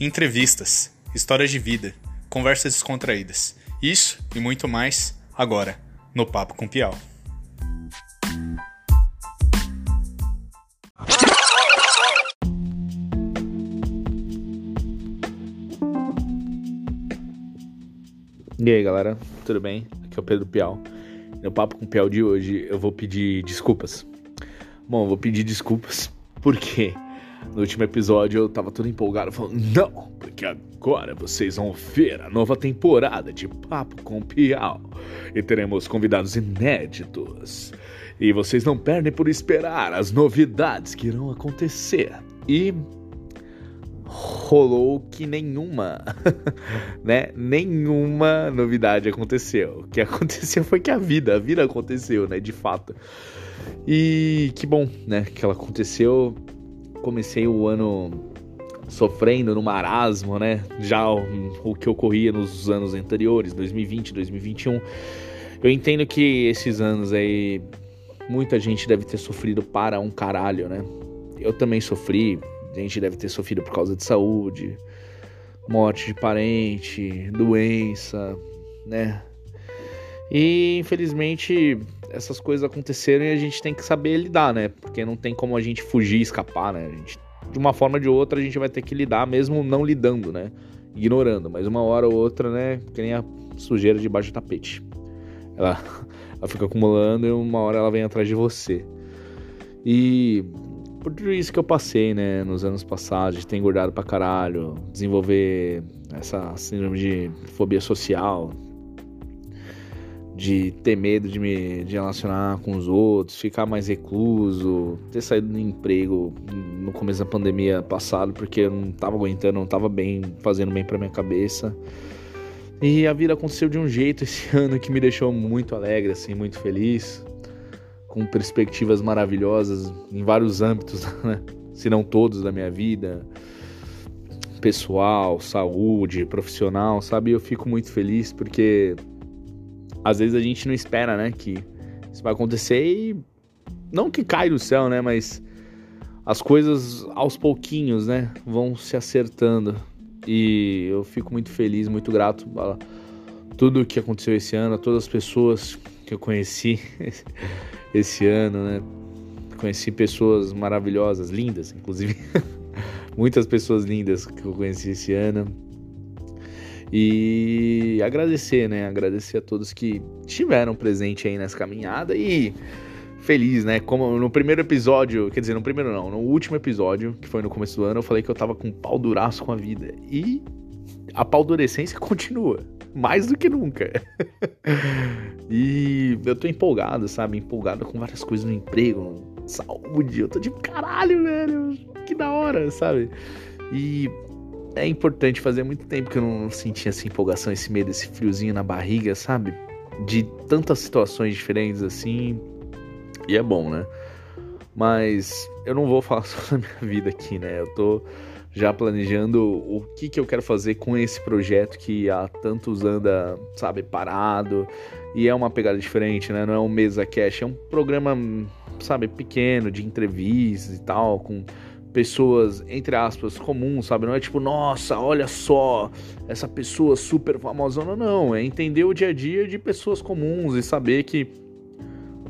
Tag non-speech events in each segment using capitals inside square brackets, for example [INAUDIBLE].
entrevistas, histórias de vida, conversas descontraídas. Isso e muito mais agora no Papo com Piau. E aí galera, tudo bem? Aqui é o Pedro Piau. No Papo com Piau de hoje eu vou pedir desculpas. Bom, vou pedir desculpas [LAUGHS] porque no último episódio eu tava todo empolgado falando, não, porque agora vocês vão ver a nova temporada de Papo com Piau e teremos convidados inéditos. E vocês não perdem por esperar as novidades que irão acontecer. E rolou que nenhuma, [LAUGHS] né? Nenhuma novidade aconteceu. O que [LAUGHS] aconteceu foi que a vida, a vida aconteceu, né? De fato. E que bom, né? Que ela aconteceu. Comecei o ano sofrendo no marasmo, né? Já o, o que ocorria nos anos anteriores, 2020, 2021. Eu entendo que esses anos aí muita gente deve ter sofrido para um caralho, né? Eu também sofri, a gente deve ter sofrido por causa de saúde, morte de parente, doença, né? E infelizmente essas coisas aconteceram e a gente tem que saber lidar, né? Porque não tem como a gente fugir, escapar, né? Gente, de uma forma ou de outra a gente vai ter que lidar, mesmo não lidando, né? Ignorando, mas uma hora ou outra, né? Que nem a sujeira debaixo do tapete. Ela, [LAUGHS] ela fica acumulando e uma hora ela vem atrás de você. E por tudo isso que eu passei, né, nos anos passados, de ter engordado pra caralho, desenvolver essa síndrome de fobia social, de ter medo de me de relacionar com os outros, ficar mais recluso, ter saído do emprego no começo da pandemia passado porque eu não tava aguentando, não tava bem, fazendo bem pra minha cabeça. E a vida aconteceu de um jeito esse [LAUGHS] ano que me deixou muito alegre, assim, muito feliz com perspectivas maravilhosas em vários âmbitos, [LAUGHS] né? se não todos da minha vida, pessoal, saúde, profissional, sabe? Eu fico muito feliz porque às vezes a gente não espera, né, que isso vai acontecer e não que cai do céu, né, mas as coisas aos pouquinhos, né, vão se acertando. E eu fico muito feliz, muito grato a tudo que aconteceu esse ano, a todas as pessoas que eu conheci [LAUGHS] esse ano, né? Conheci pessoas maravilhosas, lindas, inclusive. [LAUGHS] Muitas pessoas lindas que eu conheci esse ano. E agradecer, né? Agradecer a todos que estiveram presentes aí nessa caminhada e feliz, né? Como no primeiro episódio, quer dizer, no primeiro não, no último episódio, que foi no começo do ano, eu falei que eu tava com pau duraço com a vida. E a pau durecência [LAUGHS] continua mais do que nunca. [LAUGHS] e eu tô empolgado, sabe? Empolgado com várias coisas no emprego, saúde. Eu tô de caralho, velho. Que da hora, sabe? E é importante fazer muito tempo que eu não sentia essa empolgação, esse medo, esse friozinho na barriga, sabe? De tantas situações diferentes assim. E é bom, né? Mas eu não vou falar [LAUGHS] só da minha vida aqui, né? Eu tô já planejando o que, que eu quero fazer com esse projeto que há tantos anda, sabe, parado. E é uma pegada diferente, né? Não é um mesa cash, é um programa, sabe, pequeno, de entrevistas e tal, com pessoas, entre aspas, comuns, sabe? Não é tipo, nossa, olha só, essa pessoa super famosa. Não, não. É entender o dia a dia de pessoas comuns e saber que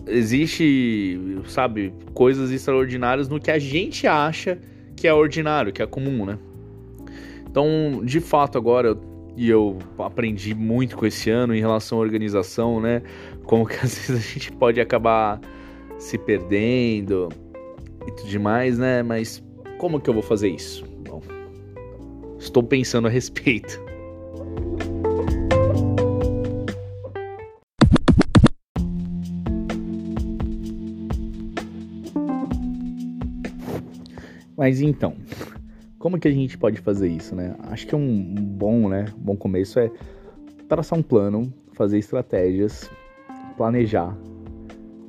existe, sabe, coisas extraordinárias no que a gente acha que é ordinário, que é comum, né? Então, de fato, agora, e eu aprendi muito com esse ano em relação à organização, né? Como que [LAUGHS] às vezes a gente pode acabar se perdendo e tudo demais, né? Mas como que eu vou fazer isso? Bom, estou pensando a respeito. Mas então, como que a gente pode fazer isso, né? Acho que um bom, né, um bom começo é traçar um plano, fazer estratégias, planejar,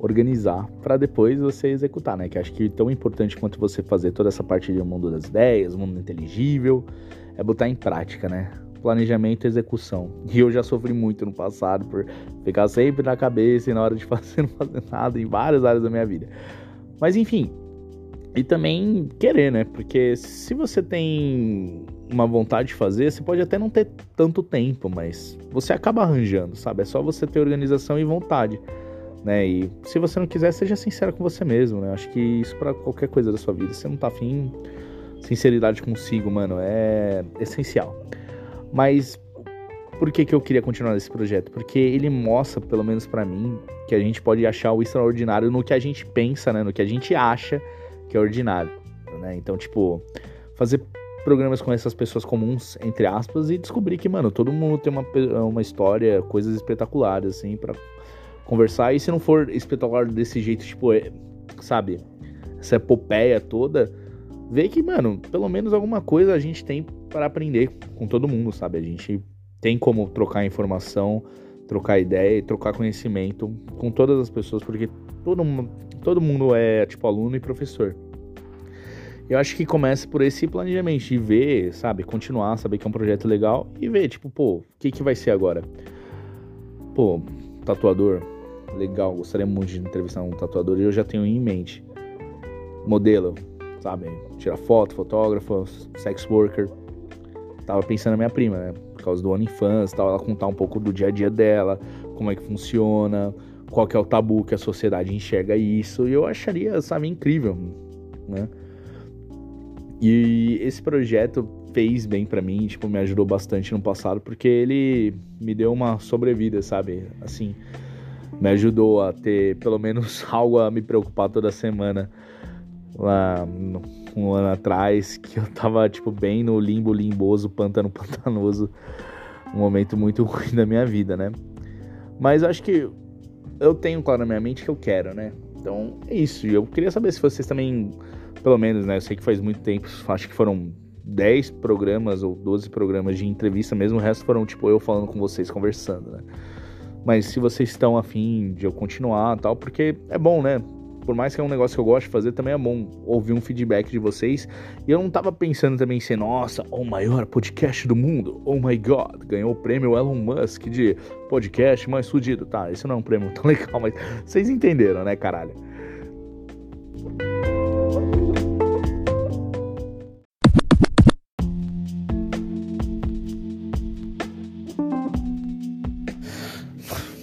organizar para depois você executar, né? Que acho que tão importante quanto você fazer toda essa parte do mundo das ideias, mundo inteligível, é botar em prática, né? Planejamento e execução. E eu já sofri muito no passado por ficar sempre na cabeça e na hora de [LAUGHS] fazer não fazer nada em várias áreas da minha vida. Mas enfim, e também querer, né? Porque se você tem uma vontade de fazer, você pode até não ter tanto tempo, mas você acaba arranjando, sabe? É só você ter organização e vontade, né? E se você não quiser, seja sincero com você mesmo, né? Acho que isso para qualquer coisa da sua vida, se você não tá afim, sinceridade consigo, mano, é essencial. Mas por que, que eu queria continuar nesse projeto? Porque ele mostra, pelo menos para mim, que a gente pode achar o extraordinário no que a gente pensa, né? No que a gente acha que é ordinário, né? Então, tipo, fazer programas com essas pessoas comuns, entre aspas, e descobrir que, mano, todo mundo tem uma, uma história, coisas espetaculares, assim, para conversar. E se não for espetacular desse jeito, tipo, é, sabe, essa epopeia toda, vê que, mano, pelo menos alguma coisa a gente tem para aprender com todo mundo, sabe? A gente tem como trocar informação, trocar ideia e trocar conhecimento com todas as pessoas, porque todo mundo, todo mundo é tipo aluno e professor. Eu acho que começa por esse planejamento de ver, sabe, continuar, saber que é um projeto legal e ver, tipo, pô, o que que vai ser agora? Pô, tatuador, legal, gostaria muito de entrevistar um tatuador e eu já tenho em mente. Modelo, sabe, tirar foto, fotógrafo, sex worker. Tava pensando na minha prima, né, por causa do OnlyFans, tal, ela contar um pouco do dia a dia dela, como é que funciona, qual que é o tabu que a sociedade enxerga isso, e eu acharia, sabe, incrível, né? E esse projeto fez bem para mim, tipo, me ajudou bastante no passado, porque ele me deu uma sobrevida, sabe? Assim, me ajudou a ter pelo menos [LAUGHS] algo a me preocupar toda semana. Lá um ano atrás, que eu tava, tipo, bem no limbo limboso, pântano [LAUGHS] pantanoso. Um momento muito [LAUGHS] ruim da minha vida, né? Mas acho que eu tenho claro na minha mente que eu quero, né? Então é isso. E eu queria saber se vocês também, pelo menos, né? Eu sei que faz muito tempo, acho que foram 10 programas ou 12 programas de entrevista mesmo, o resto foram tipo eu falando com vocês, conversando, né? Mas se vocês estão afim de eu continuar tal, porque é bom, né? por mais que é um negócio que eu gosto de fazer, também é bom ouvir um feedback de vocês. E eu não tava pensando também em ser, nossa, o maior podcast do mundo, oh my god, ganhou o prêmio Elon Musk de podcast mais fudido. Tá, esse não é um prêmio tão [LAUGHS] legal, mas vocês entenderam, né, caralho?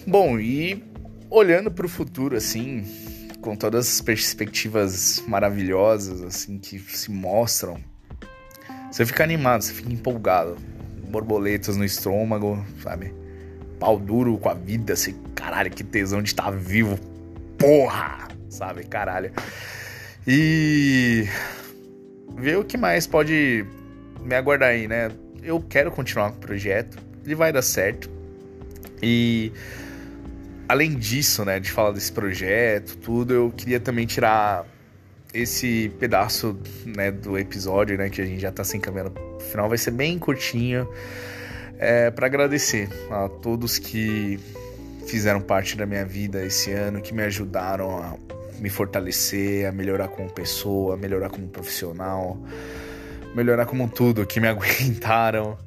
Bom, e olhando para o futuro assim, com todas as perspectivas maravilhosas assim que se mostram, você fica animado, você fica empolgado, borboletas no estômago, sabe? Pau duro com a vida, assim, caralho, que tesão de estar tá vivo, porra, sabe? Caralho. E ver o que mais pode me aguardar aí, né? Eu quero continuar com o projeto, ele vai dar certo. E além disso, né, de falar desse projeto, tudo, eu queria também tirar esse pedaço, né, do episódio, né, que a gente já tá se encaminhando pro final, vai ser bem curtinho, é, para agradecer a todos que fizeram parte da minha vida esse ano, que me ajudaram a me fortalecer, a melhorar como pessoa, a melhorar como profissional, melhorar como tudo, que me [LAUGHS] aguentaram,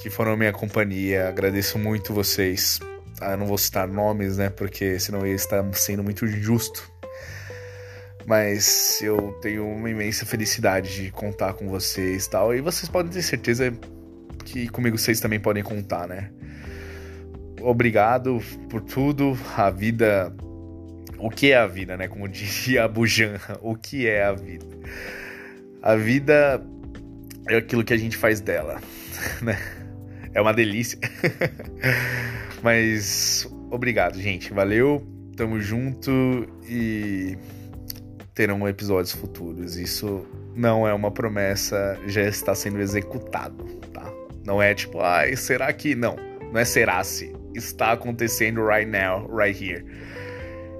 que foram minha companhia. Agradeço muito vocês ah, não vou citar nomes, né? Porque senão ia estar sendo muito injusto. Mas eu tenho uma imensa felicidade de contar com vocês tal. E vocês podem ter certeza que comigo vocês também podem contar, né? Obrigado por tudo. A vida. O que é a vida, né? Como [LAUGHS] dizia a Bujan, o que é a vida? A vida é aquilo que a gente faz dela, [LAUGHS] né? É uma delícia. [LAUGHS] Mas obrigado, gente. Valeu, tamo junto e terão episódios futuros. Isso não é uma promessa, já está sendo executado, tá? Não é tipo, ai, será que. Não, não é será se. Está acontecendo right now, right here.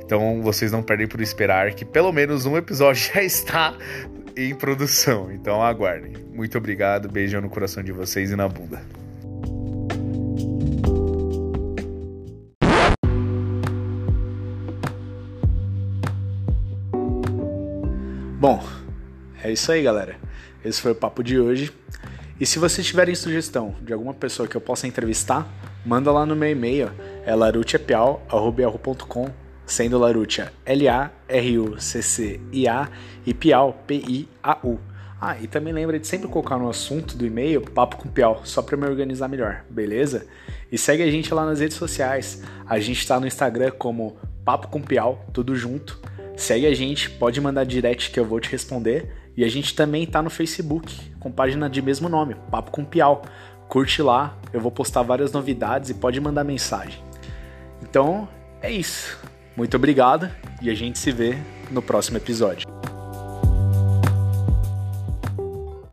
Então vocês não perdem por esperar que pelo menos um episódio [LAUGHS] já está em produção. Então aguardem. Muito obrigado, beijão no coração de vocês e na bunda. É isso aí, galera. Esse foi o papo de hoje. E se vocês tiverem sugestão de alguma pessoa que eu possa entrevistar, manda lá no meu e-mail, é larutiapiau.com, sendo Larucia L-A-R-U-C-C-I-A e Piau P-I-A-U. Ah, e também lembra de sempre colocar no assunto do e-mail Papo com Piau, só para me organizar melhor, beleza? E segue a gente lá nas redes sociais. A gente tá no Instagram como Papo com Piau, tudo junto. Segue a gente, pode mandar direct que eu vou te responder. E a gente também tá no Facebook, com página de mesmo nome, Papo com Piau. Curte lá, eu vou postar várias novidades e pode mandar mensagem. Então, é isso. Muito obrigado e a gente se vê no próximo episódio.